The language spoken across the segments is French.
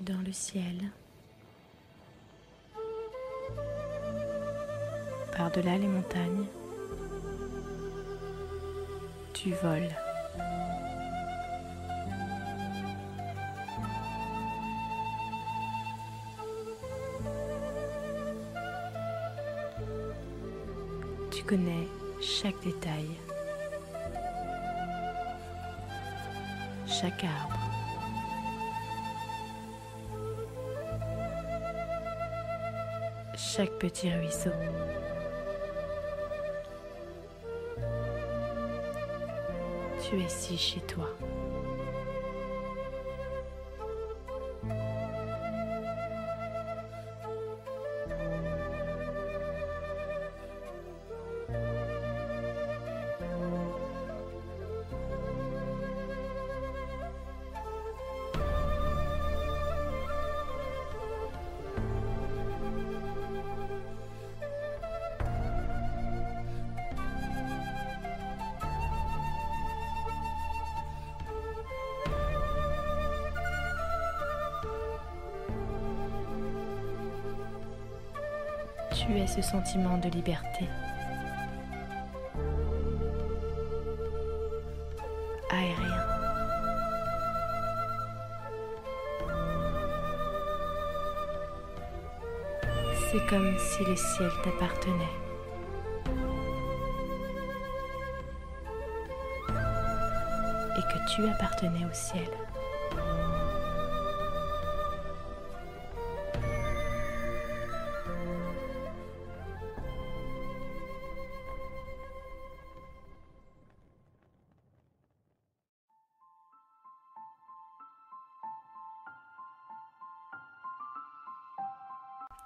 dans le ciel, par-delà les montagnes, tu voles. Tu connais chaque détail, chaque arbre, chaque petit ruisseau. Tu es si chez toi. Tu es ce sentiment de liberté. Aérien. C'est comme si le ciel t'appartenait. Et que tu appartenais au ciel.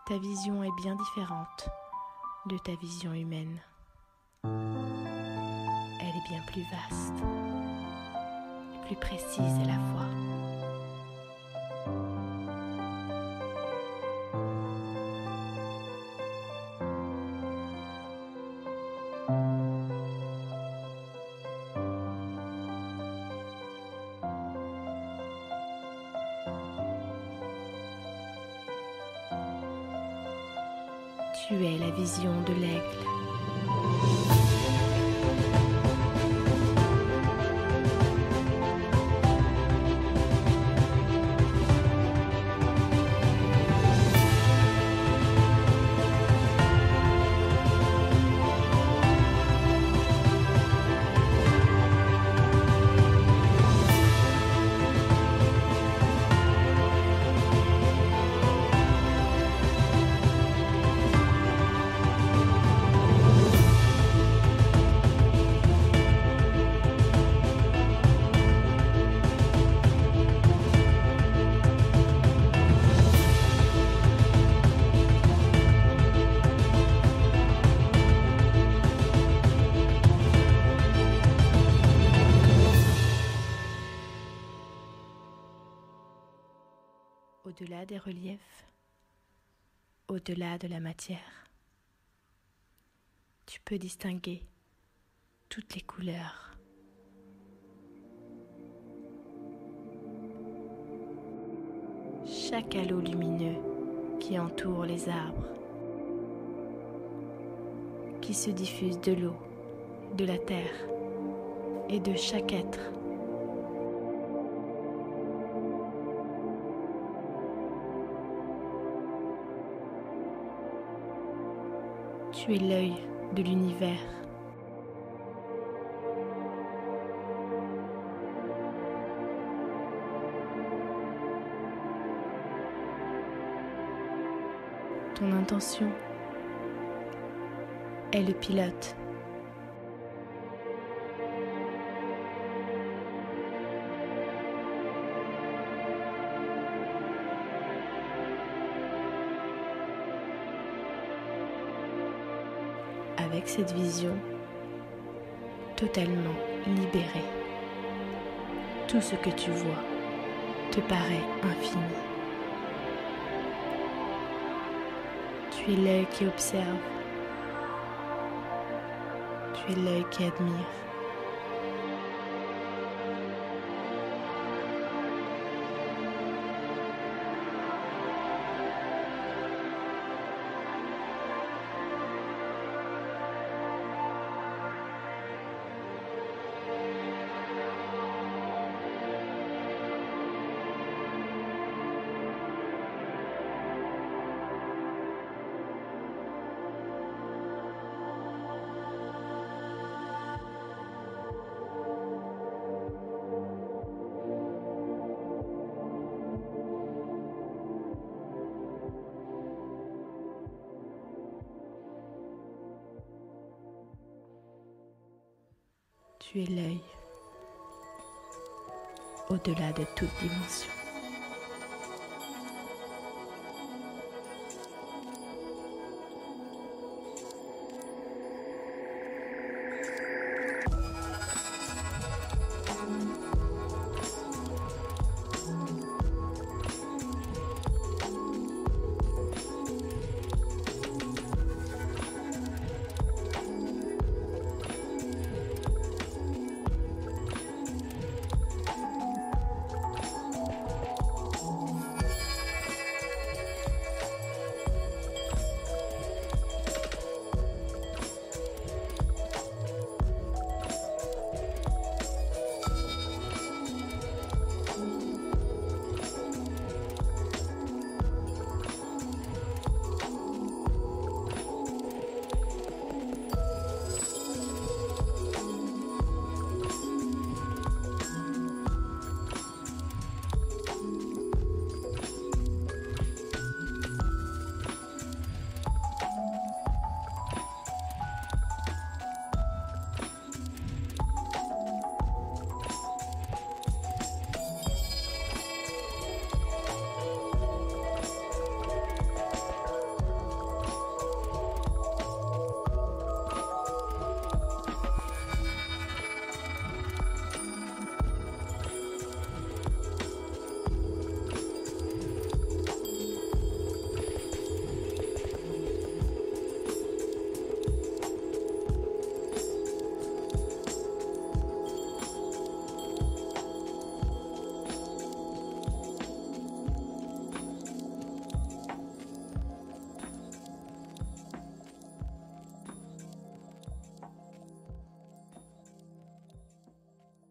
Ta vision est bien différente de ta vision humaine. Elle est bien plus vaste plus précise à la fois. Tu es la vision de l'aigle. Au-delà des reliefs, au-delà de la matière, tu peux distinguer toutes les couleurs. Chaque halo lumineux qui entoure les arbres, qui se diffuse de l'eau, de la terre et de chaque être. Tu es l'œil de l'univers. Ton intention est le pilote. Avec cette vision totalement libérée, tout ce que tu vois te paraît infini. Tu es l'œil qui observe. Tu es l'œil qui admire. Tu es l'œil au-delà de toute dimension.